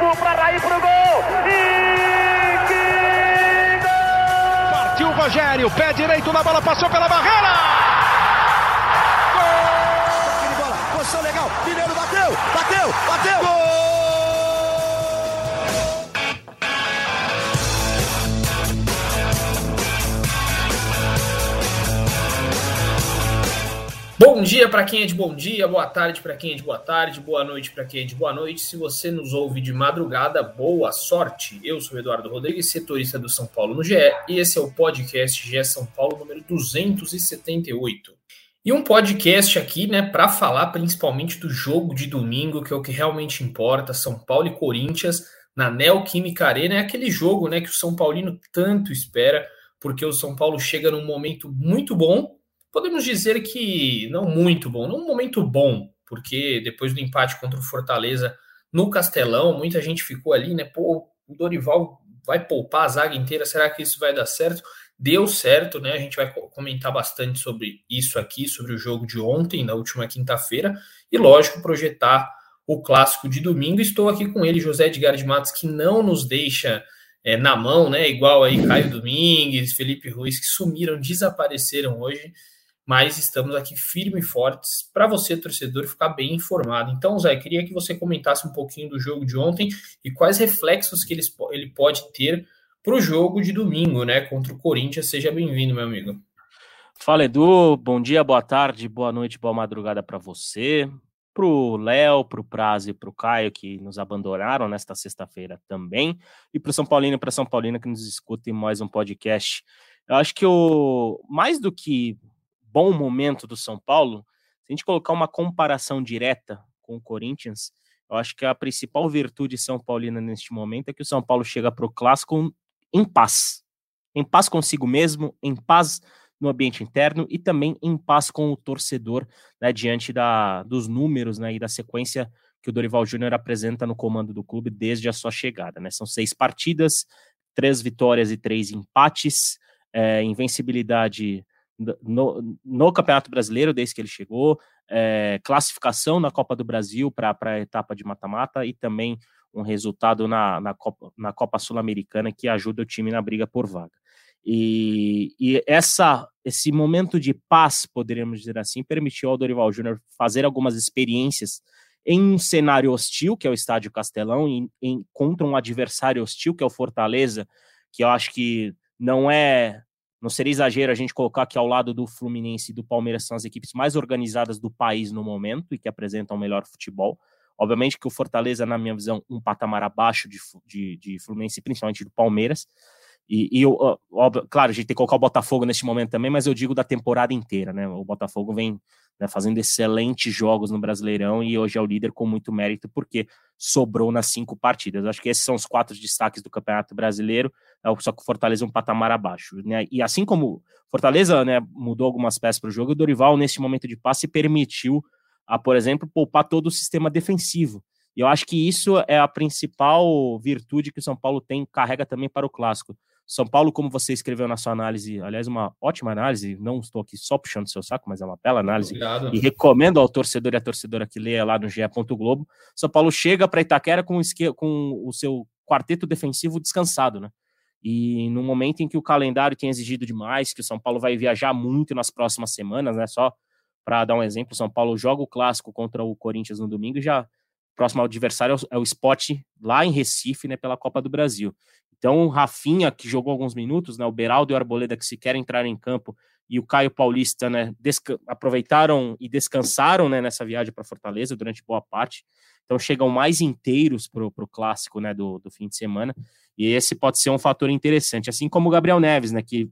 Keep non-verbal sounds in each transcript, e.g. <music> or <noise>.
Cafu para Raí pro gol. E que gol! Partiu o Rogério, pé direito na bola, passou pela barreira. Gol! bola, posição legal. Mineiro bateu, bateu, bateu. Gol! Dia para quem é de bom dia, boa tarde para quem é de boa tarde, boa noite para quem é de boa noite. Se você nos ouve de madrugada, boa sorte. Eu sou Eduardo Rodrigues, setorista do São Paulo no GE, e esse é o podcast GE São Paulo número 278. E um podcast aqui, né, para falar principalmente do jogo de domingo, que é o que realmente importa, São Paulo e Corinthians na Neoquímica Arena, é aquele jogo, né, que o São Paulino tanto espera, porque o São Paulo chega num momento muito bom podemos dizer que não muito bom, não um momento bom, porque depois do empate contra o Fortaleza no Castelão, muita gente ficou ali, né? Pô, o Dorival vai poupar a zaga inteira, será que isso vai dar certo? Deu certo, né? A gente vai comentar bastante sobre isso aqui, sobre o jogo de ontem, na última quinta-feira, e lógico, projetar o clássico de domingo. Estou aqui com ele, José Edgar de Matos, que não nos deixa é, na mão, né? Igual aí Caio Domingues, Felipe Ruiz, que sumiram, desapareceram hoje mas estamos aqui firmes e fortes para você, torcedor, ficar bem informado. Então, Zé, queria que você comentasse um pouquinho do jogo de ontem e quais reflexos que ele, ele pode ter para o jogo de domingo, né, contra o Corinthians. Seja bem-vindo, meu amigo. Fala, Edu. Bom dia, boa tarde, boa noite, boa madrugada para você, para o Léo, para o Prazo e para o Caio, que nos abandonaram nesta sexta-feira também, e para o São Paulino e para São Paulina que nos escutem mais um podcast. Eu acho que o mais do que bom momento do São Paulo, se a gente colocar uma comparação direta com o Corinthians, eu acho que a principal virtude São Paulina neste momento é que o São Paulo chega para o clássico em paz. Em paz consigo mesmo, em paz no ambiente interno e também em paz com o torcedor, né, diante da, dos números né, e da sequência que o Dorival Júnior apresenta no comando do clube desde a sua chegada. Né? São seis partidas, três vitórias e três empates, é, invencibilidade no, no Campeonato Brasileiro, desde que ele chegou, é, classificação na Copa do Brasil para a etapa de mata-mata e também um resultado na, na Copa, na Copa Sul-Americana que ajuda o time na briga por vaga. E, e, essa, esse momento de paz, poderíamos dizer assim, permitiu ao Dorival Júnior fazer algumas experiências em um cenário hostil, que é o Estádio Castelão, em, em, contra um adversário hostil, que é o Fortaleza, que eu acho que não é não seria exagero a gente colocar que ao lado do Fluminense e do Palmeiras são as equipes mais organizadas do país no momento e que apresentam o melhor futebol. Obviamente que o Fortaleza, na minha visão, um patamar abaixo de, de, de Fluminense, principalmente do Palmeiras. E, e óbvio, claro, a gente tem que colocar o Botafogo neste momento também, mas eu digo da temporada inteira, né? O Botafogo vem né, fazendo excelentes jogos no Brasileirão e hoje é o líder com muito mérito, porque sobrou nas cinco partidas. Acho que esses são os quatro destaques do Campeonato Brasileiro, só que o Fortaleza é um patamar abaixo. Né? E assim como Fortaleza né, mudou algumas peças para o jogo, o Dorival, nesse momento de passe, permitiu, a, por exemplo, poupar todo o sistema defensivo. E eu acho que isso é a principal virtude que o São Paulo tem, carrega também para o clássico. São Paulo, como você escreveu na sua análise, aliás, uma ótima análise, não estou aqui só puxando seu saco, mas é uma bela análise. Obrigado. E recomendo ao torcedor e à torcedora que leia lá no GE. Globo. São Paulo chega para Itaquera com, com o seu quarteto defensivo descansado, né? E no momento em que o calendário tem exigido demais, que o São Paulo vai viajar muito nas próximas semanas, né? Só para dar um exemplo, o São Paulo joga o clássico contra o Corinthians no domingo e já próximo adversário é o Sport lá em Recife, né, pela Copa do Brasil. Então, o Rafinha, que jogou alguns minutos, né, o Beraldo e o Arboleda, que sequer entraram em campo, e o Caio Paulista, né, aproveitaram e descansaram né, nessa viagem para Fortaleza durante boa parte. Então, chegam mais inteiros para o clássico né, do, do fim de semana. E esse pode ser um fator interessante. Assim como o Gabriel Neves, né, que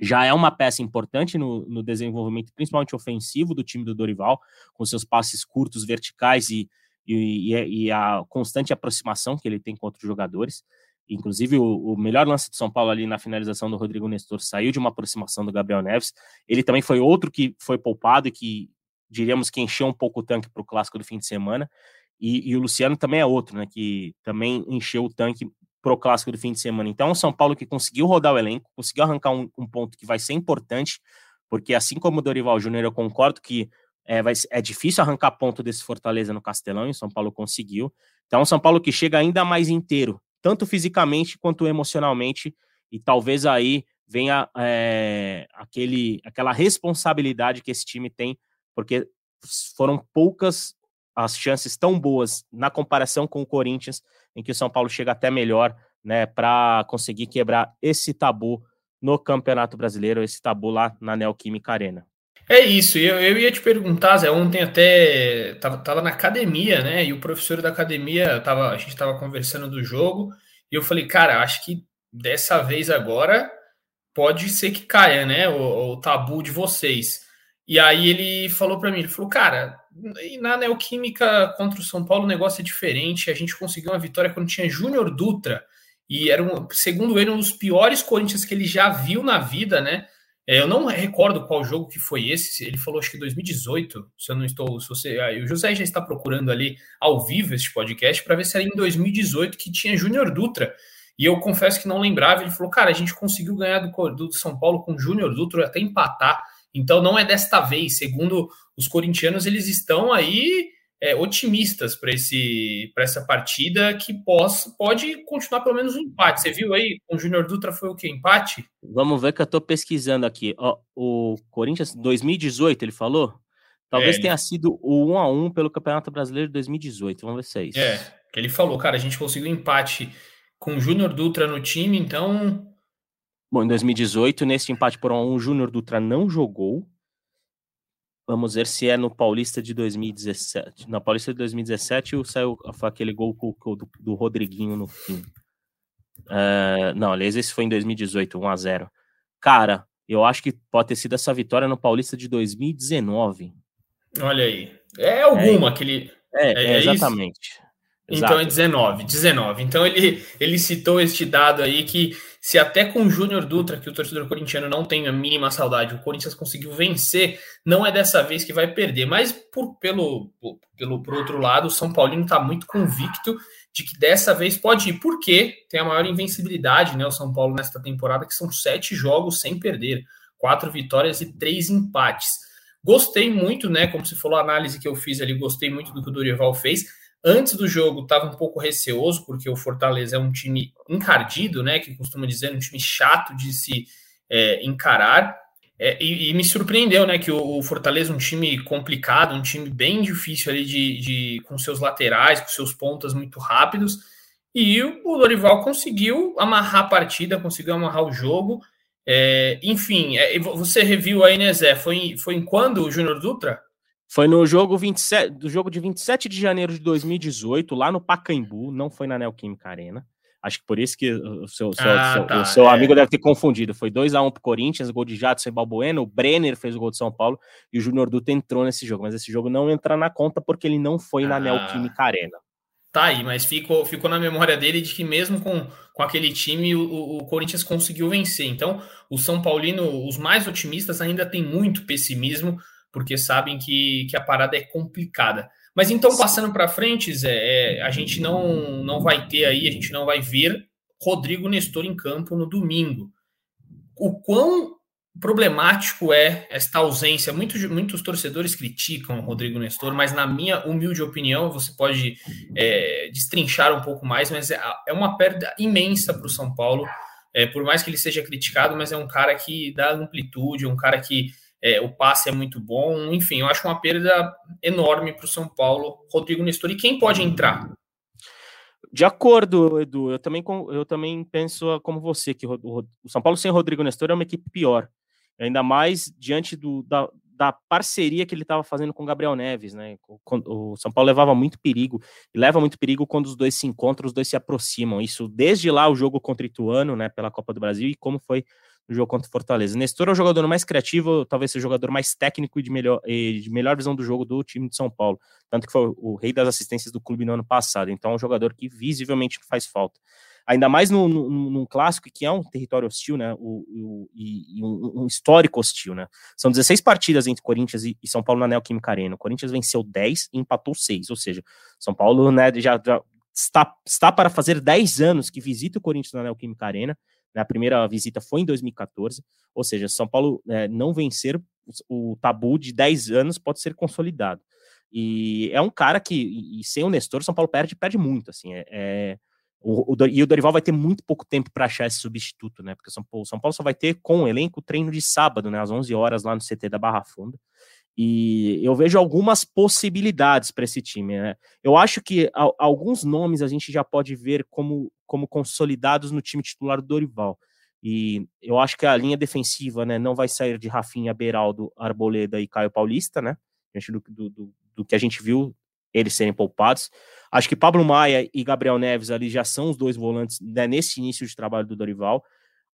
já é uma peça importante no, no desenvolvimento, principalmente ofensivo, do time do Dorival, com seus passes curtos, verticais e, e, e a constante aproximação que ele tem com outros jogadores. Inclusive, o, o, melhor lance de São Paulo ali na finalização do Rodrigo Nestor saiu de uma aproximação do Gabriel Neves. Ele também foi outro que foi poupado e que, diríamos que encheu um pouco o tanque para o clássico do fim de semana. E, e, o Luciano também é outro, né? Que também encheu o tanque para o clássico do fim de semana. Então, o São Paulo que conseguiu rodar o elenco, conseguiu arrancar um, um ponto que vai ser importante, porque assim como o Dorival Júnior, eu concordo que é, vai, é difícil arrancar ponto desse Fortaleza no Castelão, e o São Paulo conseguiu. Então, São Paulo que chega ainda mais inteiro, tanto fisicamente quanto emocionalmente, e talvez aí venha é, aquele, aquela responsabilidade que esse time tem, porque foram poucas as chances tão boas na comparação com o Corinthians, em que o São Paulo chega até melhor, né, para conseguir quebrar esse tabu no Campeonato Brasileiro, esse tabu lá na Neoquímica Arena. É isso, eu, eu ia te perguntar, Zé, ontem até tava, tava na academia, né? E o professor da academia, tava, a gente tava conversando do jogo, e eu falei, cara, acho que dessa vez agora pode ser que caia, né? O, o tabu de vocês. E aí ele falou para mim, ele falou, cara, na Neoquímica contra o São Paulo o negócio é diferente. A gente conseguiu uma vitória quando tinha Júnior Dutra, e era, um, segundo ele, um dos piores Corinthians que ele já viu na vida, né? É, eu não recordo qual jogo que foi esse. Ele falou, acho que 2018. Se eu não estou. Se você, ah, o José já está procurando ali ao vivo este podcast para ver se era em 2018 que tinha Júnior Dutra. E eu confesso que não lembrava. Ele falou, cara, a gente conseguiu ganhar do, do São Paulo com Júnior Dutra até empatar. Então não é desta vez. Segundo os corintianos, eles estão aí é, otimistas para essa partida que pós, pode continuar pelo menos um empate. Você viu aí, com o Júnior Dutra foi o que? Empate? Vamos ver que eu estou pesquisando aqui. Ó, o Corinthians 2018, ele falou? Talvez é, tenha sido o 1 a 1 pelo Campeonato Brasileiro de 2018. Vamos ver se é isso. É, que ele falou, cara, a gente conseguiu empate com o Júnior Dutra no time, então. Bom, em 2018, nesse empate por 1 a 1, o Júnior Dutra não jogou. Vamos ver se é no Paulista de 2017. Na Paulista de 2017 saiu aquele gol do, do Rodriguinho no fim. Uh, não, aliás, esse foi em 2018, 1 a 0 Cara, eu acho que pode ter sido essa vitória no Paulista de 2019. Olha aí. É alguma é, que ele. É, é, é exatamente. Então é 19, 19. Então ele, ele citou este dado aí que se até com o Júnior Dutra, que o torcedor corintiano não tem a mínima saudade, o Corinthians conseguiu vencer, não é dessa vez que vai perder. Mas por, pelo, pelo por outro lado, o São Paulino está muito convicto de que dessa vez pode ir, porque tem a maior invencibilidade, né? O São Paulo nesta temporada, que são sete jogos sem perder, quatro vitórias e três empates. Gostei muito, né? Como você falou, a análise que eu fiz ali, gostei muito do que o Dorival fez Antes do jogo estava um pouco receoso, porque o Fortaleza é um time encardido, né? Que costuma dizer, um time chato de se é, encarar. É, e, e, me surpreendeu, né? Que o, o, Fortaleza um time complicado, um time bem difícil ali de, de, com seus laterais, com seus pontas muito rápidos. E o, Lorival conseguiu amarrar a partida, conseguiu amarrar o jogo. É, enfim, é, você reviu aí, né, Zé? Foi, foi em quando o Júnior Dutra? Foi no jogo 27, do jogo de 27 de janeiro de 2018, lá no Pacaembu, não foi na Neoquímica Arena. Acho que por isso que o seu, seu, ah, seu, tá, o seu é. amigo deve ter confundido. Foi 2 a 1 pro Corinthians, gol de Jadson e Balbuena, o Brenner fez o gol de São Paulo e o Júnior Dutra entrou nesse jogo. Mas esse jogo não entra na conta porque ele não foi ah, na Neoquímica Arena. Tá aí, mas ficou, ficou na memória dele de que mesmo com, com aquele time o, o Corinthians conseguiu vencer. Então, o São Paulino, os mais otimistas ainda tem muito pessimismo porque sabem que, que a parada é complicada. Mas então, passando para frente, Zé, é, a gente não, não vai ter aí, a gente não vai ver Rodrigo Nestor em campo no domingo. O quão problemático é esta ausência? Muitos, muitos torcedores criticam o Rodrigo Nestor, mas na minha humilde opinião, você pode é, destrinchar um pouco mais, mas é, é uma perda imensa para o São Paulo. É, por mais que ele seja criticado, mas é um cara que dá amplitude, um cara que é, o passe é muito bom, enfim, eu acho uma perda enorme para o São Paulo, Rodrigo Nestor. E quem pode entrar? De acordo, Edu, eu também, eu também penso como você, que o, São Paulo sem Rodrigo Nestor é uma equipe pior. Ainda mais diante do, da, da parceria que ele estava fazendo com o Gabriel Neves, né? O, São Paulo levava muito perigo, e leva muito perigo quando os dois se encontram, os dois se aproximam. Isso desde lá o jogo contra o Ituano, né, pela Copa do Brasil, e como foi no jogo contra o Fortaleza. Nestor é o jogador mais criativo, talvez seja o jogador mais técnico e de melhor, e de melhor visão do jogo do time de São Paulo. Tanto que foi o rei das assistências do clube no ano passado. Então é um jogador que visivelmente faz falta. Ainda mais num clássico que é um território hostil, né? O, o e, e um, um, histórico hostil, né? São 16 partidas entre Corinthians e, e São Paulo na Neoquímica Arena. O Corinthians venceu 10 e empatou 6. Ou seja, São Paulo né, já, já está, está para fazer 10 anos que visita o Corinthians na Neoquímica Arena a primeira visita foi em 2014, ou seja, São Paulo é, não vencer o tabu de 10 anos pode ser consolidado. E é um cara que, e, sem o Nestor, São Paulo perde, perde muito, assim, é, é o, o, e o Dorival vai ter muito pouco tempo para achar esse substituto, né? Porque São Paulo, São Paulo só vai ter com o elenco treino de sábado, né? Às 11 horas lá no CT da Barra Funda. E eu vejo algumas possibilidades para esse time. Né? Eu acho que a, alguns nomes a gente já pode ver como, como consolidados no time titular do Dorival. E eu acho que a linha defensiva né, não vai sair de Rafinha, Beraldo, Arboleda e Caio Paulista, né? Do, do, do, do que a gente viu eles serem poupados. Acho que Pablo Maia e Gabriel Neves ali já são os dois volantes né, nesse início de trabalho do Dorival.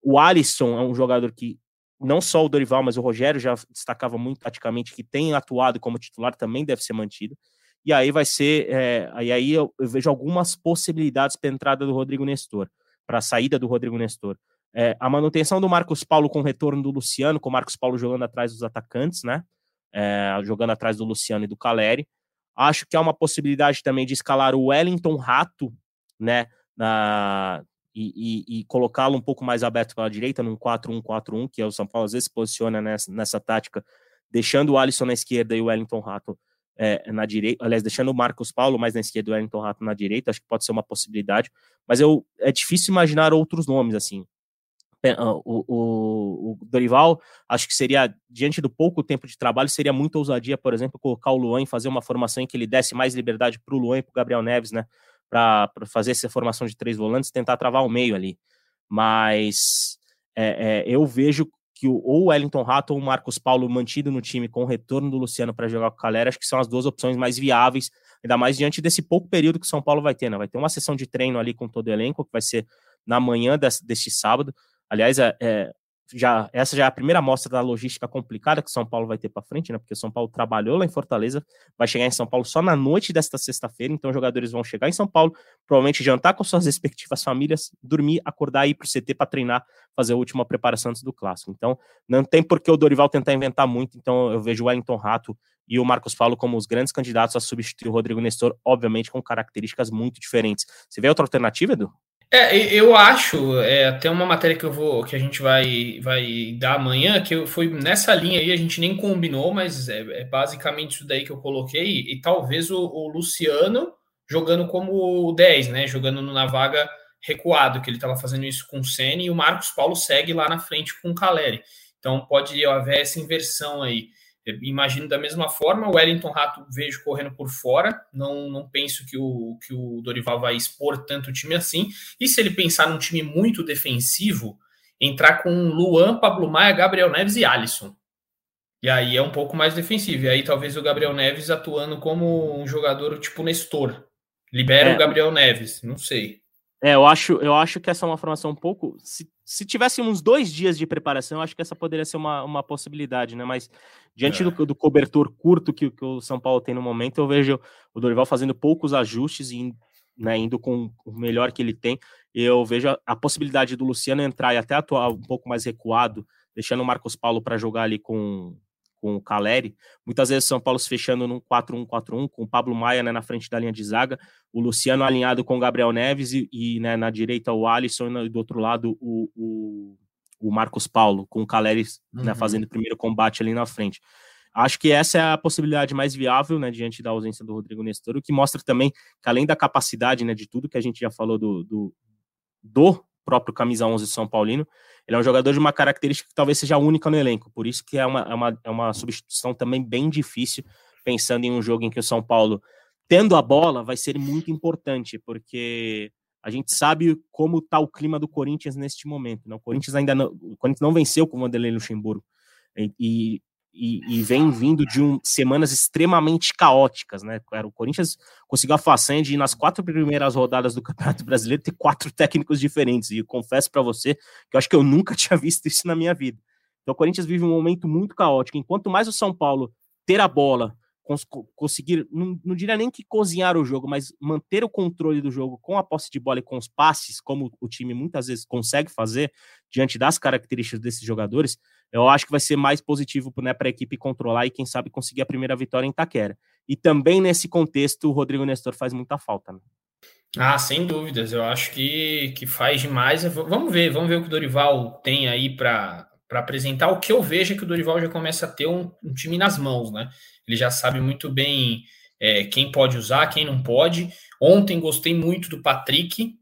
O Alisson é um jogador que não só o Dorival, mas o Rogério já destacava muito taticamente que tem atuado como titular, também deve ser mantido. E aí vai ser. É, aí eu, eu, vejo algumas possibilidades para a entrada do Rodrigo Nestor, para a saída do Rodrigo Nestor. É, a manutenção do Marcos Paulo com o retorno do Luciano, com o Marcos Paulo jogando atrás dos atacantes, né? É, jogando atrás do Luciano e do Caleri. Acho que há uma possibilidade também de escalar o Wellington Rato, né? Na, e, e, e colocá-lo um pouco mais aberto pela direita, num 4-1-4-1, que é o São Paulo às vezes se posiciona nessa, nessa tática, deixando o Alisson na esquerda e o Wellington Rato é, na direita, aliás, deixando o Marcos Paulo mais na esquerda e o Wellington Rato na direita, acho que pode ser uma possibilidade, mas eu, é difícil imaginar outros nomes, assim, ah, o, o, o, Dorival, acho que seria, diante do pouco tempo de trabalho, seria muita ousadia, por exemplo, colocar o Luan e fazer uma formação em que ele desse mais liberdade para o Luan e para o Gabriel Neves, né? Para fazer essa formação de três volantes tentar travar o meio ali. Mas é, é, eu vejo que o, ou o Wellington Rato ou o Marcos Paulo mantido no time com o retorno do Luciano para jogar com o Calera, acho que são as duas opções mais viáveis, ainda mais diante desse pouco período que o São Paulo vai ter, né? Vai ter uma sessão de treino ali com todo o elenco, que vai ser na manhã desse, deste sábado. Aliás, é, é, já, essa já é a primeira amostra da logística complicada que São Paulo vai ter para frente, né? Porque São Paulo trabalhou lá em Fortaleza, vai chegar em São Paulo só na noite desta sexta-feira, então os jogadores vão chegar em São Paulo, provavelmente jantar com suas <laughs> respectivas famílias, dormir, acordar e ir para o CT para treinar, fazer a última preparação antes do clássico. Então, não tem por que o Dorival tentar inventar muito, então eu vejo o Wellington Rato e o Marcos Paulo como os grandes candidatos a substituir o Rodrigo Nestor, obviamente com características muito diferentes. Você vê outra alternativa, Edu? É, eu acho, é, uma matéria que eu vou, que a gente vai, vai dar amanhã, que foi nessa linha aí, a gente nem combinou, mas é, é basicamente isso daí que eu coloquei, e, e talvez o, o, Luciano jogando como 10, né? Jogando na vaga recuado, que ele estava fazendo isso com o Senna, e o Marcos Paulo segue lá na frente com o Caleri. Então pode haver essa inversão aí. Imagino da mesma forma, o Wellington Rato vejo correndo por fora, não, não penso que o, que o Dorival vai expor tanto o time assim. E se ele pensar num time muito defensivo, entrar com Luan, Pablo Maia, Gabriel Neves e Alisson. E aí é um pouco mais defensivo. E aí talvez o Gabriel Neves atuando como um jogador tipo Nestor. Libera é. o Gabriel Neves, não sei. É, eu acho, eu acho que essa é uma formação um pouco. Se, se tivesse uns dois dias de preparação, eu acho que essa poderia ser uma, uma possibilidade, né? Mas diante é. do, do, cobertor curto que, que, o São Paulo tem no momento, eu vejo o Dorival fazendo poucos ajustes e né, indo com o melhor que ele tem. Eu vejo a, a possibilidade do Luciano entrar e até atuar um pouco mais recuado, deixando o Marcos Paulo para jogar ali com, com o Caleri. Muitas vezes São Paulo se fechando num 4-1-4-1, com o Pablo Maia né, na frente da linha de zaga, o Luciano alinhado com o Gabriel Neves e, e né, na direita o Alisson e do outro lado o, o, o Marcos Paulo, com o Caleri né, uhum. né, fazendo o primeiro combate ali na frente. Acho que essa é a possibilidade mais viável, né, diante da ausência do Rodrigo Nestor, o que mostra também que além da capacidade, né, de tudo que a gente já falou do, do, do próprio camisa 11 São Paulino, ele é um jogador de uma característica que talvez seja única no elenco, por isso que é uma, é uma, é uma substituição também bem difícil, pensando em um jogo em que o São Paulo, tendo a bola, vai ser muito importante, porque a gente sabe como está o clima do Corinthians neste momento. Né? O Corinthians ainda não, o Corinthians não venceu com o Vanderlei Luxemburgo. E, e e, e, vem vindo de um, semanas extremamente caóticas, né? O Corinthians conseguiu a façanha de, nas quatro primeiras rodadas do Campeonato Brasileiro, ter quatro técnicos diferentes. E confesso para você que eu acho que eu nunca <laughs> tinha visto isso na minha vida. Então, o Corinthians vive um momento muito caótico. Enquanto mais o São Paulo ter a bola, cons conseguir, não, não diria nem que cozinhar o jogo, mas manter o controle do jogo com a posse de bola e com os passes, como o time muitas vezes consegue fazer diante das características desses jogadores, eu acho que vai ser mais positivo né, para a equipe controlar e, quem sabe, conseguir a primeira vitória em Itaquera. E também nesse contexto, o Rodrigo Nestor faz muita falta. Né? Ah, sem dúvidas. Eu acho que, que faz demais. Vamos ver, vamos ver o que o Dorival tem aí para apresentar. O que eu vejo é que o Dorival já começa a ter um, um time nas mãos, né? Ele já sabe muito bem é, quem pode usar, quem não pode. Ontem gostei muito do Patrick,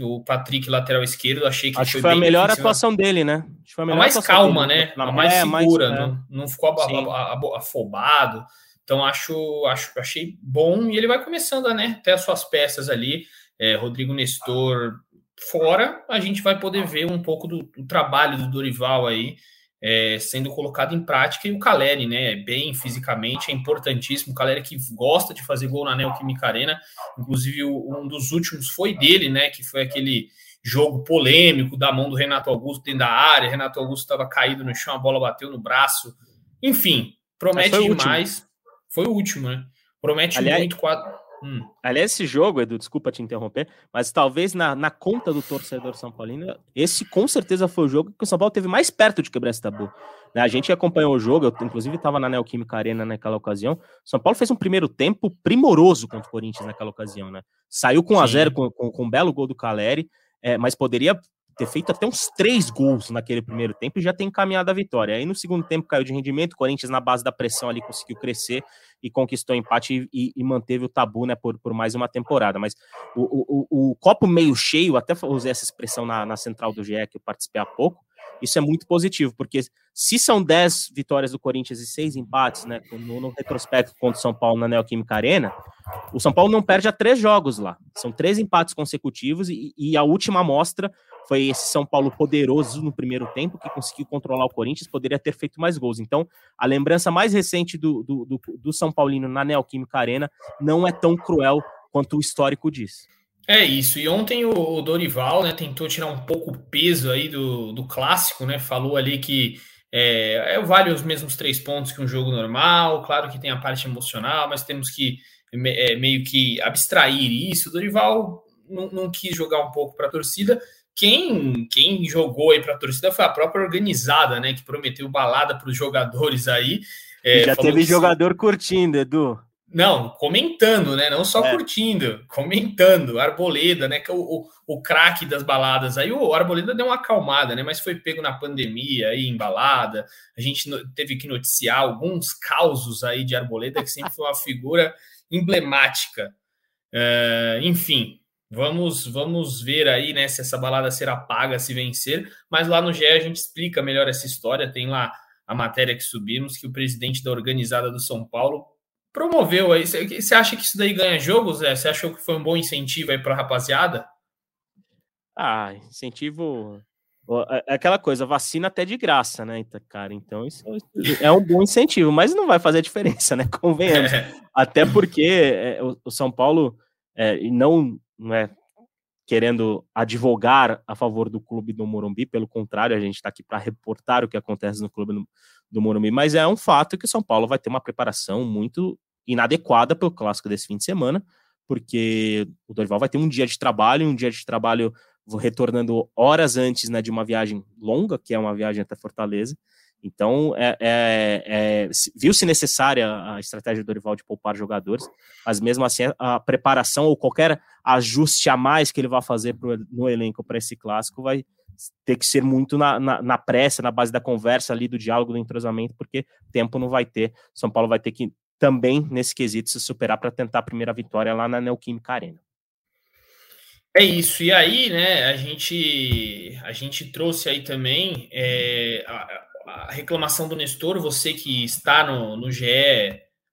o Patrick lateral esquerdo, achei que Acho foi, foi a melhor atuação dele, né? a, a mais calma, dele. né? a mais é, segura, mais, não, não ficou afobado. Então acho, acho, achei bom e ele vai começando, né? Até as suas peças ali. É, Rodrigo Nestor fora, a gente vai poder ver um pouco do, do trabalho do Dorival aí é, sendo colocado em prática e o Caleri, né? Bem fisicamente, é importantíssimo. O Caleri que gosta de fazer gol na Neoquímica Arena, inclusive um dos últimos foi dele, né? Que foi aquele jogo polêmico da mão do Renato Augusto dentro da área. Renato Augusto estava caído no chão, a bola bateu no braço. Enfim, promete foi demais. Último. Foi o último, né? Promete Aliás, muito. Quatro... Hum. Aliás, esse jogo, Edu, desculpa te interromper, mas talvez na, na conta do torcedor São Paulino, esse com certeza foi o jogo que o São Paulo teve mais perto de quebrar esse tabu. Né? A gente acompanhou o jogo, eu inclusive estava na Neoquímica Arena naquela ocasião. São Paulo fez um primeiro tempo primoroso contra o Corinthians naquela ocasião, né? Saiu com 1 a 0 com, com, com um belo gol do Caleri, é, mas poderia ter feito até uns três gols naquele primeiro tempo e já tem encaminhado a vitória. Aí no segundo tempo caiu de rendimento, o Corinthians na base da pressão ali conseguiu crescer e conquistou o empate e, e, manteve o tabu né, por, por mais uma temporada. Mas o, o, o, copo meio cheio, até usei essa expressão na, na central do GE que eu participei há pouco, isso é muito positivo, porque se são 10 vitórias do Corinthians e 6 empates, né, no, no retrospecto contra o São Paulo na Neoquímica Arena, o São Paulo não perde a três jogos lá. São três empates consecutivos e, e a última amostra foi esse São Paulo poderoso no primeiro tempo, que conseguiu controlar o Corinthians, poderia ter feito mais gols. Então, a lembrança mais recente do, do, do, do São Paulino na Neoquímica Arena não é tão cruel quanto o histórico diz. É isso. E ontem o Dorival né, tentou tirar um pouco o peso aí do, do clássico, né? Falou ali que é, é, vale os mesmos três pontos que um jogo normal. Claro que tem a parte emocional, mas temos que é, meio que abstrair isso. O Dorival não, não quis jogar um pouco para a torcida. Quem, quem jogou aí para a torcida foi a própria organizada, né? Que prometeu balada para os jogadores aí. É, Já teve jogador curtindo, Edu. Não, comentando, né? Não só é. curtindo, comentando. Arboleda, né? Que é o, o, o craque das baladas. Aí o Arboleda deu uma acalmada, né? Mas foi pego na pandemia aí, em balada. A gente teve que noticiar alguns causos aí de Arboleda, que sempre foi uma figura emblemática. Uh, enfim, vamos vamos ver aí, né? Se essa balada será paga, se vencer. Mas lá no GE a gente explica melhor essa história. Tem lá a matéria que subimos, que o presidente da organizada do São Paulo promoveu aí. Você acha que isso daí ganha jogo, Zé? Você achou que foi um bom incentivo aí para a rapaziada? Ah, incentivo. É, é aquela coisa, vacina até de graça, né, cara? Então isso é um bom incentivo, mas não vai fazer diferença, né? <laughs> Convenhamos. É. Até porque é, o São Paulo é, não, não é querendo advogar a favor do clube do Morumbi, pelo contrário, a gente está aqui para reportar o que acontece no clube do Morumbi, mas é um fato que o São Paulo vai ter uma preparação muito inadequada para o clássico desse fim de semana, porque o Dorival vai ter um dia de trabalho, um dia de trabalho retornando horas antes né, de uma viagem longa, que é uma viagem até Fortaleza. Então, é, é, é, viu-se necessária a estratégia do Dorival de poupar jogadores, mas mesmo assim, a preparação ou qualquer ajuste a mais que ele vai fazer pro, no elenco para esse clássico vai ter que ser muito na, na, na, pressa, na base da conversa ali, do diálogo, do entrosamento, porque tempo não vai ter. São Paulo vai ter que também, nesse quesito, se superar para tentar a primeira vitória lá na Neoquímica Arena. É isso. E aí, né, a gente, a gente trouxe aí também é, a, a, reclamação do Nestor, você que está no, no GE,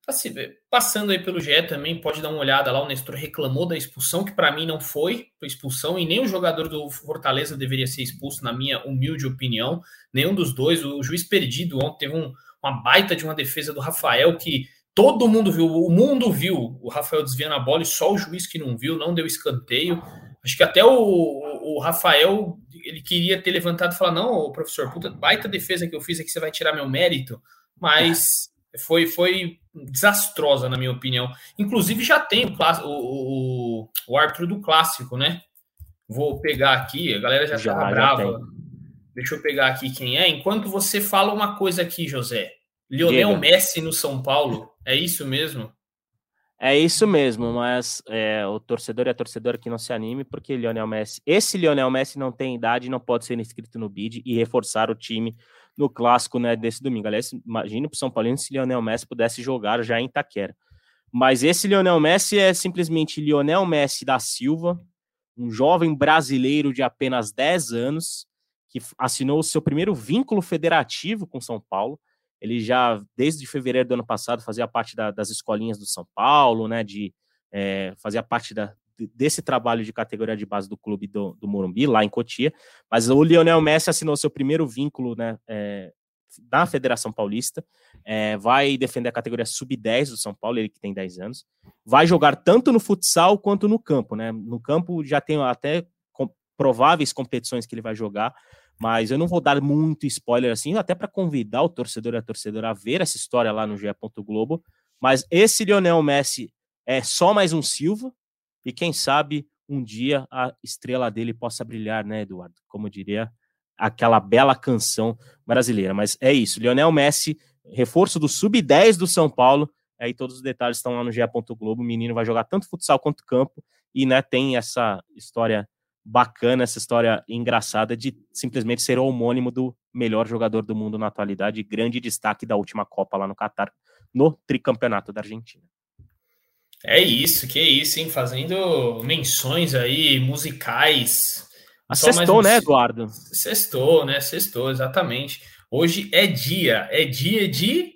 assim, passando aí pelo GE também, pode dar uma olhada lá, o Nestor reclamou da expulsão, que para mim não foi expulsão, e nem o jogador do Fortaleza deveria ser expulso, na minha humilde opinião, nenhum dos dois. O juiz perdido ontem teve um, uma baita de uma defesa do Rafael que Todo mundo viu, o mundo viu o Rafael desviando a bola e só o juiz que não viu, não deu escanteio. Acho que até o, o Rafael ele queria ter levantado e falar: não, professor, puta, baita defesa que eu fiz aqui, você vai tirar meu mérito, mas foi, foi desastrosa, na minha opinião. Inclusive, já tem o, o, o, árbitro do clássico, né? Vou pegar aqui, a galera já, já tá brava. Deixa eu pegar aqui quem é. Enquanto você fala uma coisa aqui, José. Lionel Diga. Messi no São Paulo, é isso mesmo? É isso mesmo, mas é, o torcedor e a torcedora que não se anime, porque Lionel Messi, esse Lionel Messi não tem idade, não pode ser inscrito no bid e reforçar o time no clássico né, desse domingo. Aliás, imagine para o São Paulo se Lionel Messi pudesse jogar já em Itaquera. Mas esse Lionel Messi é simplesmente Lionel Messi da Silva, um jovem brasileiro de apenas 10 anos, que assinou o seu primeiro vínculo federativo com São Paulo. Ele já, desde fevereiro do ano passado, fazia parte da, das escolinhas do São Paulo, né? De é, fazia parte da, desse trabalho de categoria de base do clube do, do Morumbi, lá em Cotia. Mas o Lionel Messi assinou seu primeiro vínculo né, é, da Federação Paulista, é, vai defender a categoria sub-10 do São Paulo, ele que tem 10 anos, vai jogar tanto no futsal quanto no campo, né? No campo já tem até prováveis competições que ele vai jogar, mas eu não vou dar muito spoiler assim, até para convidar o torcedor e a torcedora a ver essa história lá no GE. Globo. Mas esse Lionel Messi é só mais um Silva, e quem sabe um dia a estrela dele possa brilhar, né, Eduardo? Como diria aquela bela canção brasileira. Mas é isso, Lionel Messi, reforço do sub-10 do São Paulo. Aí todos os detalhes estão lá no GE. Globo. O menino vai jogar tanto futsal quanto campo e né, tem essa história bacana, essa história engraçada de simplesmente ser o homônimo do melhor jogador do mundo na atualidade, grande destaque da última Copa lá no Catar, no tricampeonato da Argentina. É isso, que é isso, hein? Fazendo menções aí musicais Sextou, um... né, Eduardo? Sextou, né? Sextou, exatamente. Hoje é dia, é dia de,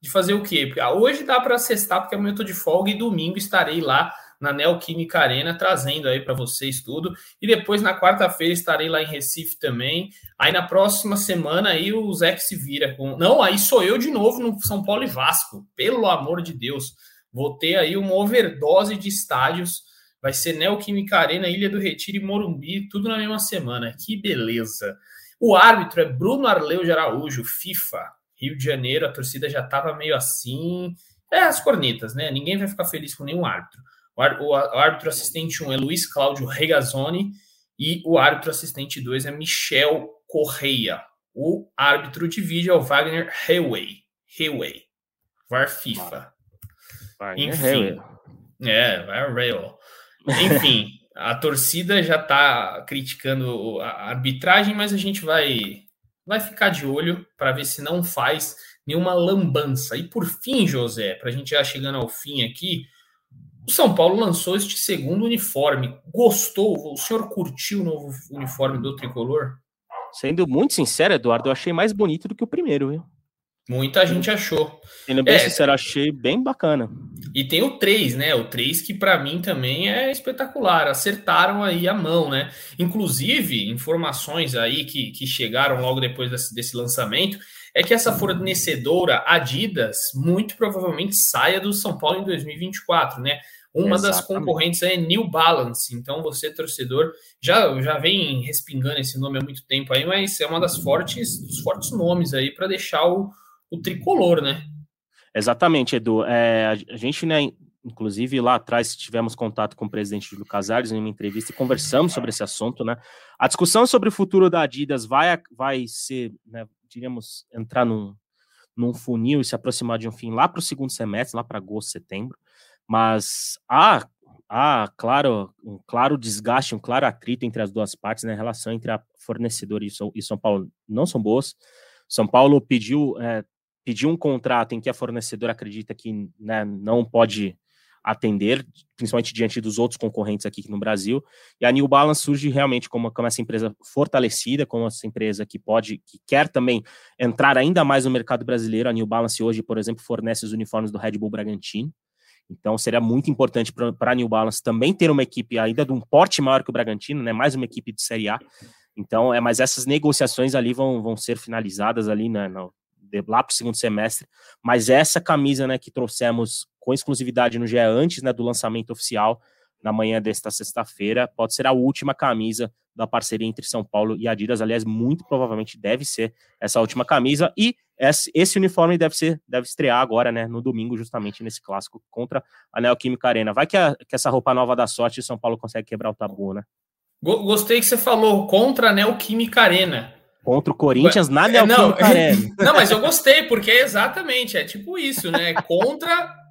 de fazer o quê? Porque, ah, hoje dá para sextar, porque amanhã eu tô de folga e domingo estarei lá na Neoquímica Arena, trazendo aí para vocês tudo. E depois na quarta-feira estarei lá em Recife também. Aí na próxima semana aí o Zé se vira com. Não, aí sou eu de novo no São Paulo e Vasco. Pelo amor de Deus. Vou ter aí uma overdose de estádios Vai ser Neoquímica Arena, Ilha do Retiro e Morumbi, tudo na mesma semana. Que beleza. O árbitro é Bruno Arleu de Araújo, FIFA. Rio de Janeiro, a torcida já estava meio assim. É as cornetas, né? Ninguém vai ficar feliz com nenhum árbitro. O, árbitro assistente 1 é Luiz Cláudio Regazzoni e o árbitro assistente 2 é Michel Correia. O árbitro de vídeo é o Wagner Hewey. Hewey. VAR FIFA. Enfim. É, vai Rail. Enfim, a torcida já está criticando a arbitragem, mas a gente vai, vai ficar de olho para ver se não faz nenhuma lambança. E por fim, José, para a gente já chegando ao fim aqui, o São Paulo lançou este segundo uniforme. Gostou? O senhor curtiu o novo uniforme do tricolor? Sendo muito sincero, Eduardo, eu achei mais bonito do que o primeiro, viu? Muita gente achou. Sendo bem é, sincero, achei bem bacana. E tem o 3, né? O 3 que para mim também é espetacular. Acertaram aí a mão, né? Inclusive, informações aí que, que chegaram logo depois desse, desse lançamento é que essa fornecedora Adidas muito provavelmente saia do São Paulo em 2024, né? Uma Exatamente. das concorrentes é New Balance. Então, você, torcedor, já, já vem respingando esse nome há muito tempo aí, mas é uma das fortes, dos fortes nomes aí para deixar o, o tricolor, né? Exatamente, Edu. É, a gente, né, inclusive lá atrás tivemos contato com o presidente Júlio Casares em uma entrevista e conversamos sobre esse assunto, né? A discussão sobre o futuro da Adidas vai, vai ser, né, diríamos, entrar num, num funil e se aproximar de um fim lá para o segundo semestre, lá para agosto, setembro, mas há, há, claro, um claro desgaste, um claro atrito entre as duas partes, né? A relação entre a fornecedora e São Paulo não são boas. São Paulo pediu é, pedir um contrato em que a fornecedora acredita que né, não pode atender, principalmente diante dos outros concorrentes aqui no Brasil. E a New Balance surge realmente como, como essa empresa fortalecida, como essa empresa que pode, que quer também entrar ainda mais no mercado brasileiro. A New Balance hoje, por exemplo, fornece os uniformes do Red Bull Bragantino. Então seria muito importante para a New Balance também ter uma equipe ainda de um porte maior que o Bragantino, né? Mais uma equipe de Série A. Então, é, mas essas negociações ali vão, vão ser finalizadas ali, né? No, lá para o segundo semestre, mas essa camisa né, que trouxemos com exclusividade no GE antes né, do lançamento oficial, na manhã desta sexta-feira, pode ser a última camisa da parceria entre São Paulo e Adidas. Aliás, muito provavelmente deve ser essa última camisa. E esse uniforme deve ser deve estrear agora, né, no domingo, justamente nesse clássico contra a Neoquímica Arena. Vai que, a, que essa roupa nova da sorte São Paulo consegue quebrar o tabu, né? Gostei que você falou contra a Neoquímica Arena. Contra o Corinthians na Neoquímica não, <laughs> Arena. Não, mas eu gostei, porque é exatamente, é tipo isso, né? Contra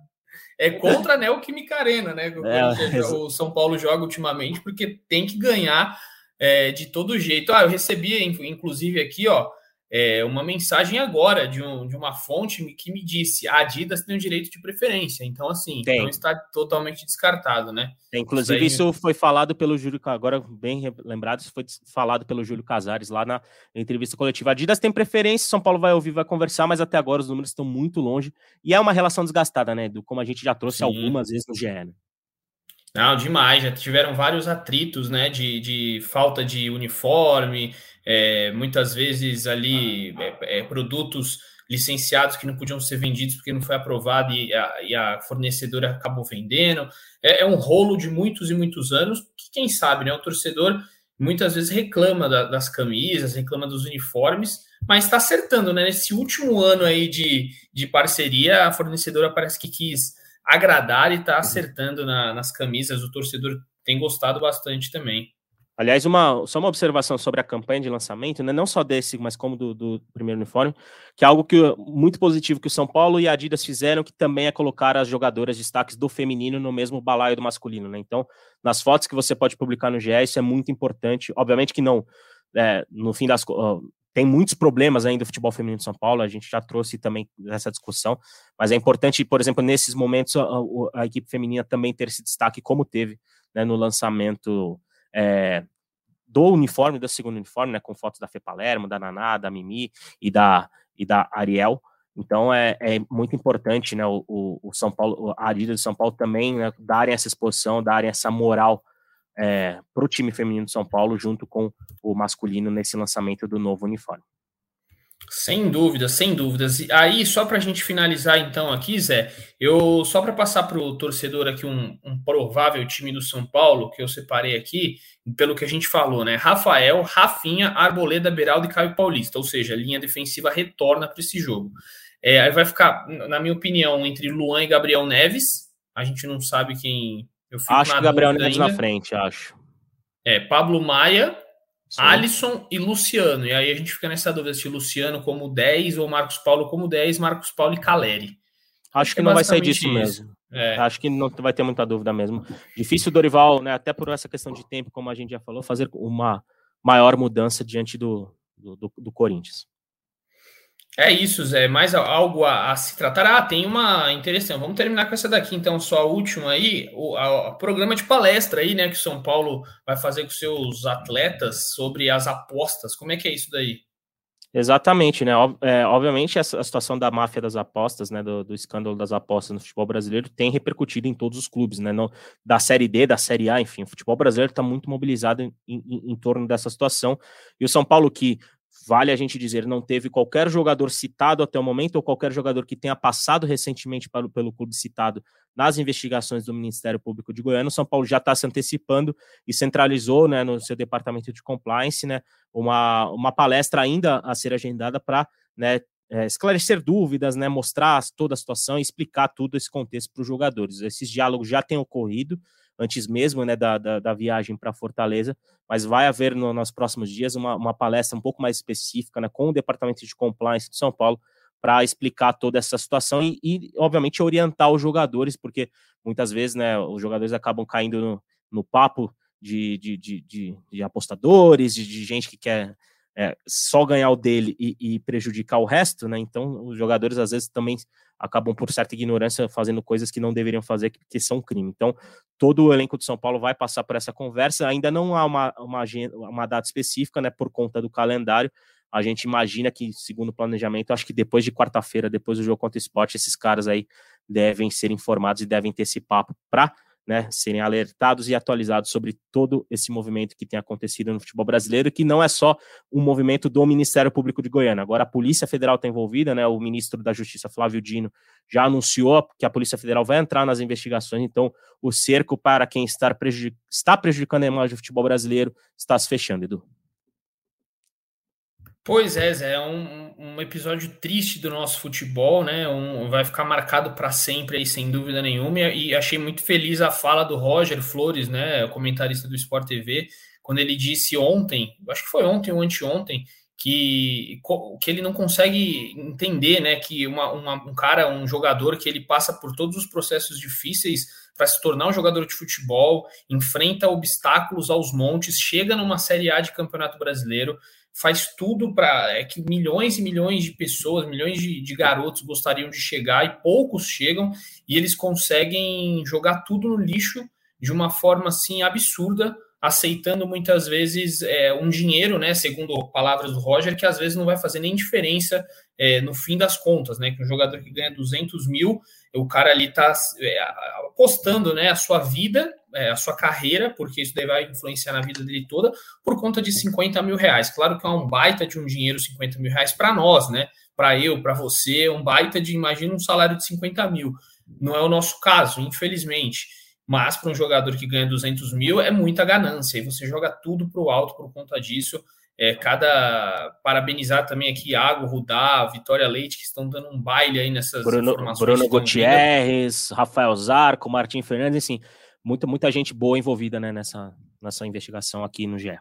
é contra a Neoquímica Arena, né? É, o São Paulo joga ultimamente, porque tem que ganhar é, de todo jeito. Ah, eu recebi, inclusive, aqui, ó, é, uma mensagem agora de, um, de uma fonte que me disse a Adidas tem o direito de preferência. Então, assim, tem. não está totalmente descartado, né? inclusive, isso, isso, foi falado pelo Júlio, agora bem lembrado, isso foi falado pelo Júlio Casares lá na entrevista coletiva. A Adidas tem preferência, São Paulo vai ouvir, vai conversar, mas até agora os números estão muito longe. E é uma relação desgastada, né? Do como a gente já trouxe Sim. algumas vezes no GE. Né? Não, demais. Já tiveram vários atritos, né? De, de falta de uniforme, é, muitas vezes ali é, é, produtos licenciados que não podiam ser vendidos porque não foi aprovado e a, e a fornecedora acabou vendendo. É, é, um rolo de muitos e muitos anos que, quem sabe, né, o torcedor muitas vezes reclama da, das camisas, reclama dos uniformes, mas está acertando, né? Nesse último ano aí de, de parceria, a fornecedora parece que quis agradar e está acertando na, nas camisas. O torcedor tem gostado bastante também. Aliás, uma, só uma observação sobre a campanha de lançamento, né? não só desse, mas como do, do, primeiro uniforme, que é algo que, muito positivo que o São Paulo e a Adidas fizeram, que também é colocar as jogadoras destaques do feminino no mesmo balaio do masculino. Né? Então, nas fotos que você pode publicar no GE, isso é muito importante. Obviamente que não, é, no fim das tem muitos problemas ainda do futebol feminino de São Paulo, a gente já trouxe também essa discussão, mas é importante, por exemplo, nesses momentos, a, a equipe feminina também ter esse destaque, como teve né, no lançamento é, do uniforme, do segundo uniforme, né, com fotos da Fê Palermo, da Naná, da Mimi e da, e da Ariel. Então é, é muito importante, né, o, o, São Paulo, a Adidas de São Paulo também né, darem essa exposição, darem essa moral é, para o time feminino de São Paulo junto com o masculino nesse lançamento do novo uniforme. Sem dúvidas, sem dúvidas. E aí, só para a gente finalizar então aqui, Zé, eu só para passar para o torcedor aqui um, um, provável time do São Paulo, que eu separei aqui, pelo que a gente falou, né? Rafael, Rafinha, Arboleda, Beraldo e Caio Paulista, ou seja, a linha defensiva retorna para esse jogo. É, aí vai ficar, na minha opinião, entre Luan e Gabriel Neves. A gente não sabe quem. Eu acho que Gabriel Neves ainda. na frente, acho. É, Pablo Maia, Sim. Alisson e Luciano. E aí a gente fica nessa dúvida se Luciano como 10 ou Marcos Paulo como 10, Marcos Paulo e Caleri. Acho que é não vai sair disso isso. mesmo. É. Acho que não vai ter muita dúvida mesmo. Difícil o Dorival, né, até por essa questão de tempo, como a gente já falou, fazer uma maior mudança diante do, do, do, do Corinthians. É isso, Zé. Mais algo a, a, se tratar? Ah, tem uma interessante. Vamos terminar com essa daqui, então, só a última aí. O a, a programa de palestra aí, né, que o São Paulo vai fazer com seus atletas sobre as apostas. Como é que é isso daí? Exatamente, né? É, obviamente, a situação da máfia das apostas, né? Do, do, escândalo das apostas no futebol brasileiro tem repercutido em todos os clubes, né? No, da Série D, da Série A, enfim, o futebol brasileiro está muito mobilizado em, em, em torno dessa situação. E o São Paulo, que vale a gente dizer, não teve qualquer jogador citado até o momento, ou qualquer jogador que tenha passado recentemente pelo, pelo clube citado nas investigações do Ministério Público de Goiânia. O São Paulo já está se antecipando e centralizou né, no seu departamento de compliance né, uma, uma palestra ainda a ser agendada para né, é, esclarecer dúvidas, né, mostrar toda a situação e explicar tudo esse contexto para os jogadores. Esses diálogos já têm ocorrido antes mesmo né, da, da, da viagem para Fortaleza, mas vai haver no, nos próximos dias uma, uma palestra um pouco mais específica né, com o Departamento de Compliance de São Paulo para explicar toda essa situação e, e, obviamente, orientar os jogadores, porque muitas vezes né, os jogadores acabam caindo no, no papo de, de, de, de, de apostadores, de, de gente que quer é, só ganhar o dele e, e, prejudicar o resto, né? Então, os jogadores às vezes também acabam, por certa ignorância, fazendo coisas que não deveriam fazer, que, que são crime. Então, todo o elenco de São Paulo vai passar por essa conversa. Ainda não há uma, uma, uma data específica, né? Por conta do calendário. A gente imagina que, segundo o planejamento, acho que depois de quarta-feira, depois do jogo contra o esporte, esses caras aí devem ser informados e devem ter esse papo para né, serem alertados e atualizados sobre todo esse movimento que tem acontecido no futebol brasileiro, que não é só um movimento do Ministério Público de Goiânia. Agora a Polícia Federal está envolvida, né? O ministro da Justiça, Flávio Dino, já anunciou que a Polícia Federal vai entrar nas investigações, então o cerco para quem está, prejudic está prejudicando a imagem do futebol brasileiro está se fechando, Edu. Pois é, Zé, é um, um episódio triste do nosso futebol, né? Um, vai ficar marcado para sempre aí, sem dúvida nenhuma. E achei muito feliz a fala do Roger Flores, né? Comentarista do Sport TV, quando ele disse ontem, acho que foi ontem ou anteontem, que, que ele não consegue entender, né? Que uma, uma, um cara, um jogador que ele passa por todos os processos difíceis para se tornar um jogador de futebol, enfrenta obstáculos aos montes, chega numa Série A de Campeonato Brasileiro faz tudo para é que milhões e milhões de pessoas, milhões de, de, garotos gostariam de chegar e poucos chegam e eles conseguem jogar tudo no lixo de uma forma assim absurda, aceitando muitas vezes é, um dinheiro, né, segundo palavras do Roger, que às vezes não vai fazer nem diferença é, no fim das contas, né, que um jogador que ganha 200 mil, o cara ali está é, apostando, né, a sua vida, é, a sua carreira, porque isso daí vai influenciar na vida dele toda, por conta de 50 mil reais. Claro que é um baita de um dinheiro, 50 mil reais para nós, né, para eu, para você, um baita de, imagina um salário de 50 mil. Não é o nosso caso, infelizmente. Mas para um jogador que ganha 200 mil é muita ganância, e você joga tudo para o alto por conta disso. É, cada parabenizar também aqui Iago, Rudá, Vitória Leite, que estão dando um baile aí nessas Bruno, informações. Bruno Gutierrez, Rafael Zarco, Martim Fernandes, assim, muita, muita gente boa envolvida né, nessa, nessa investigação aqui no GE.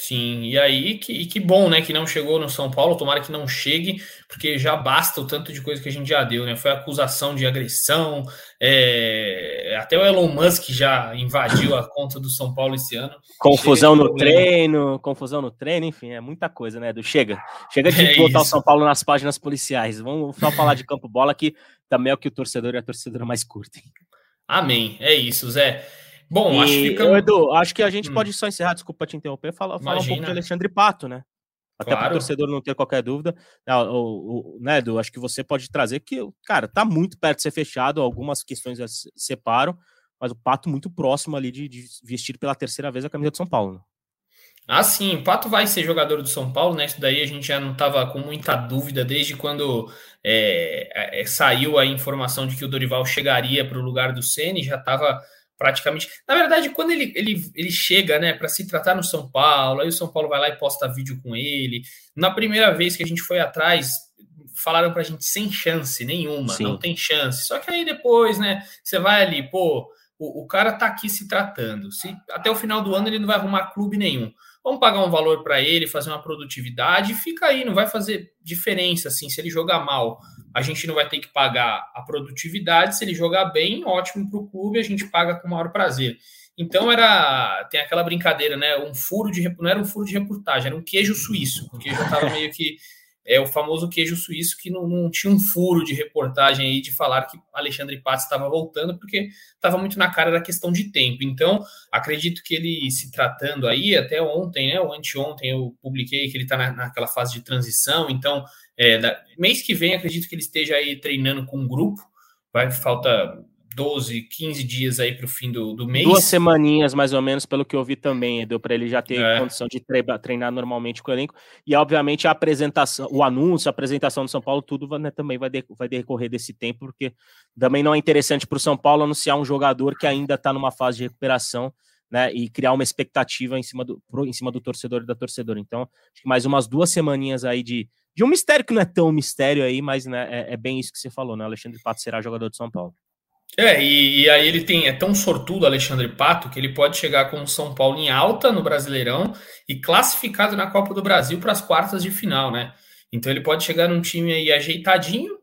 Sim, e aí que, que bom, né, que não chegou no São Paulo, tomara que não chegue, porque já basta o tanto de coisa que a gente já deu, né? Foi acusação de agressão, é, até o Elon Musk já invadiu a conta do São Paulo esse ano. Confusão no treino, confusão no treino, enfim, é muita coisa, né? Do chega, chega de é botar isso. o São Paulo nas páginas policiais. Vamos só falar de campo bola que também é o que o torcedor e a torcedora mais curtem. Amém, é isso, Zé. Bom, e, acho que fica... Edu, acho que a gente hum. pode só encerrar, desculpa te interromper, falar, falar um pouco de Alexandre Pato, né? Até claro. para o torcedor não ter qualquer dúvida. Ah, o, o, né, Edu, acho que você pode trazer que, cara, tá muito perto de ser fechado, algumas questões separam, mas o Pato muito próximo ali de, de vestir pela terceira vez a camisa de São Paulo. Né? Ah, sim, o Pato vai ser jogador do São Paulo, né? Isso daí a gente já não estava com muita dúvida desde quando é, é, saiu a informação de que o Dorival chegaria para o lugar do Ceni, já estava praticamente. Na verdade, quando ele, ele, ele chega, né, para se tratar no São Paulo, aí o São Paulo vai lá e posta vídeo com ele. Na primeira vez que a gente foi atrás, falaram pra gente sem chance nenhuma, Sim. não tem chance. Só que aí depois, né, você vai ali, pô, o, o cara tá aqui se tratando. Se até o final do ano ele não vai arrumar clube nenhum. Vamos pagar um valor para ele, fazer uma produtividade, fica aí, não vai fazer diferença assim, se ele jogar mal a gente não vai ter que pagar a produtividade. Se ele jogar bem, ótimo para o clube, a gente paga com o maior prazer. Então era tem aquela brincadeira, né? Um furo de não era um furo de reportagem, era um queijo suíço, porque já estava <laughs> meio que é o famoso queijo suíço que não, não, tinha um furo de reportagem aí de falar que Alexandre Pato estava voltando, porque estava muito na cara da questão de tempo. Então, acredito que ele se tratando aí, até ontem, né, ou anteontem, eu publiquei que ele está na, naquela fase de transição, então é, da, mês que vem, acredito que ele esteja aí treinando com um grupo. Vai falta 12, 15 dias aí para o fim do, do mês. Duas semaninhas, mais ou menos, pelo que eu vi também, deu para ele já ter é. condição de treinar normalmente com o elenco. E, obviamente, a apresentação, o anúncio, a apresentação do São Paulo, tudo né, também vai, de, vai decorrer desse tempo, porque também não é interessante para o São Paulo anunciar um jogador que ainda está numa fase de recuperação. Né, e criar uma expectativa em cima do, em cima do torcedor e da torcedora. Então, acho que mais umas duas semaninhas aí de, de um mistério que não é tão mistério aí, mas né, é, é, bem isso que você falou, né? Alexandre Pato será jogador de São Paulo. É, e, e, aí ele tem é tão sortudo Alexandre Pato que ele pode chegar com o São Paulo em alta no Brasileirão e classificado na Copa do Brasil para as quartas de final, né? Então ele pode chegar num time aí ajeitadinho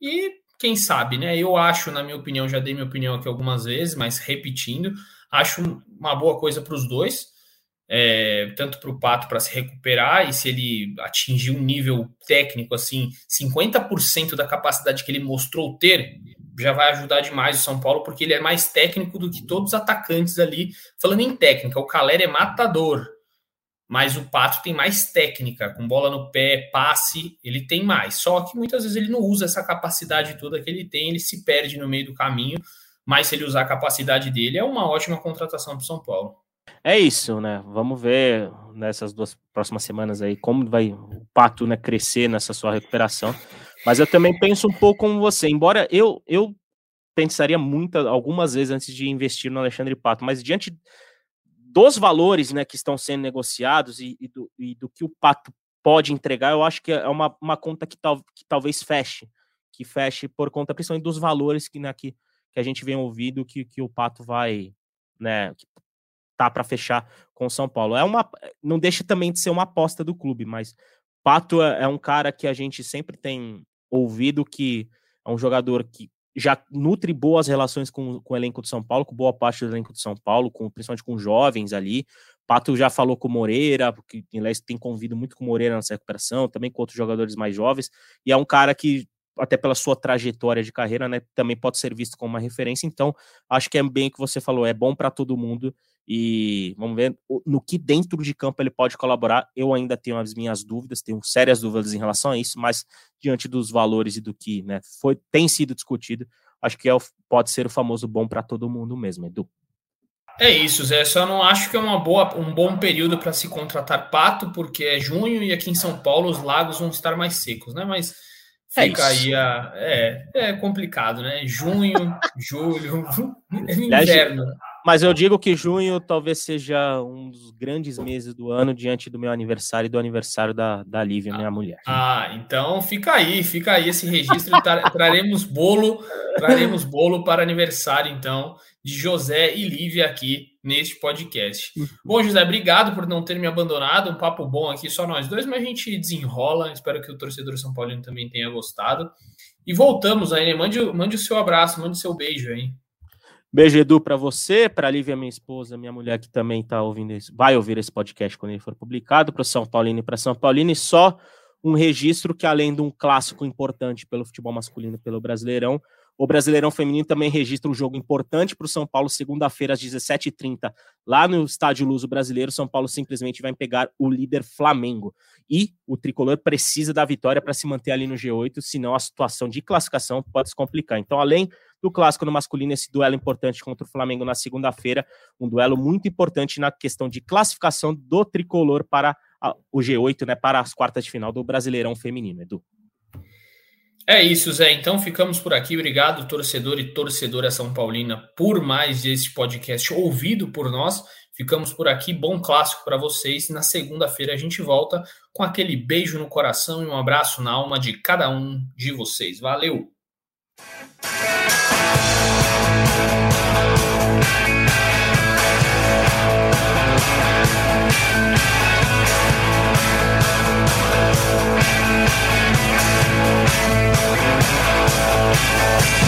e quem sabe, né? Eu acho, na minha opinião, já dei minha opinião aqui algumas vezes, mas repetindo, acho uma boa coisa para os dois é, tanto para o Pato para se recuperar e se ele atingir um nível técnico assim, 50% da capacidade que ele mostrou ter, já vai ajudar demais o São Paulo, porque ele é mais técnico do que todos os atacantes ali. Falando em técnica, o Calera é matador, mas o Pato tem mais técnica, com bola no pé, passe, ele tem mais. Só que muitas vezes ele não usa essa capacidade toda que ele tem, ele se perde no meio do caminho. Mas se ele usar a capacidade dele, é uma ótima contratação para o São Paulo. É isso, né? Vamos ver nessas duas próximas semanas aí como vai o Pato né, crescer nessa sua recuperação. Mas eu também penso um pouco como você, embora eu, eu pensaria muito, algumas vezes antes de investir no Alexandre Pato, mas diante dos valores né, que estão sendo negociados e, e, do, e do que o Pato pode entregar, eu acho que é uma, uma conta que, tal, que talvez feche, que feche por conta principalmente dos valores que, né, que, que a gente vem ouvindo que, que o Pato vai, né, que tá para fechar com o São Paulo. É uma, não deixa também de ser uma aposta do clube, mas Pato é, é um cara que a gente sempre tem ouvido que é um jogador que já nutre boas relações com, com o elenco de São Paulo, com boa parte do elenco de São Paulo, com, principalmente com jovens ali, Pato já falou com o Moreira, porque tem convido muito com o Moreira nessa recuperação, também com outros jogadores mais jovens, e é um cara que, até pela sua trajetória de carreira, né, também pode ser visto como uma referência. Então, acho que é bem o que você falou, é bom para todo mundo. E vamos ver no que dentro de campo ele pode colaborar. Eu ainda tenho as minhas dúvidas, tenho sérias dúvidas em relação a isso, mas diante dos valores e do que né, foi, tem sido discutido, acho que é, pode ser o famoso bom para todo mundo mesmo, Edu. É isso, Zé. Só não acho que é uma boa, um bom período para se contratar pato, porque é junho e aqui em São Paulo os lagos vão estar mais secos, né? Mas é fica é aí a. É, é complicado, né? Junho, <laughs> julho, inverno. Mas eu digo que junho talvez seja um dos grandes meses do ano diante do meu aniversário e do aniversário da, da Lívia, minha mulher. Ah, então fica aí, fica aí esse registro. traremos bolo, traremos bolo para aniversário, então, de José e Lívia aqui neste podcast. Bom, José, obrigado por não ter me abandonado. Um papo bom aqui, só nós dois, mas a gente desenrola. Espero que o torcedor São Paulino também tenha gostado. E voltamos aí, né? Mande, mande o seu abraço, mande o seu beijo aí. Beijo, Edu, para você, para a Lívia, minha esposa, minha mulher, que também tá ouvindo esse, vai ouvir esse podcast quando ele for publicado, para São Paulino e para São Paulino, e só um registro que, além de um clássico importante pelo futebol masculino pelo Brasileirão, o Brasileirão Feminino também registra um jogo importante para o São Paulo, segunda-feira, às 17h30, lá no Estádio Luso Brasileiro. São Paulo simplesmente vai pegar o líder Flamengo. E o tricolor precisa da vitória para se manter ali no G8, senão a situação de classificação pode se complicar. Então, além do clássico no masculino, esse duelo importante contra o Flamengo na segunda-feira, um duelo muito importante na questão de classificação do tricolor para o G8, né, para as quartas de final do Brasileirão Feminino, Edu. É isso, Zé. Então ficamos por aqui. Obrigado, torcedor e torcedora São Paulina, por mais este podcast ouvido por nós. Ficamos por aqui. Bom clássico para vocês. Na segunda-feira a gente volta com aquele beijo no coração e um abraço na alma de cada um de vocês. Valeu! Música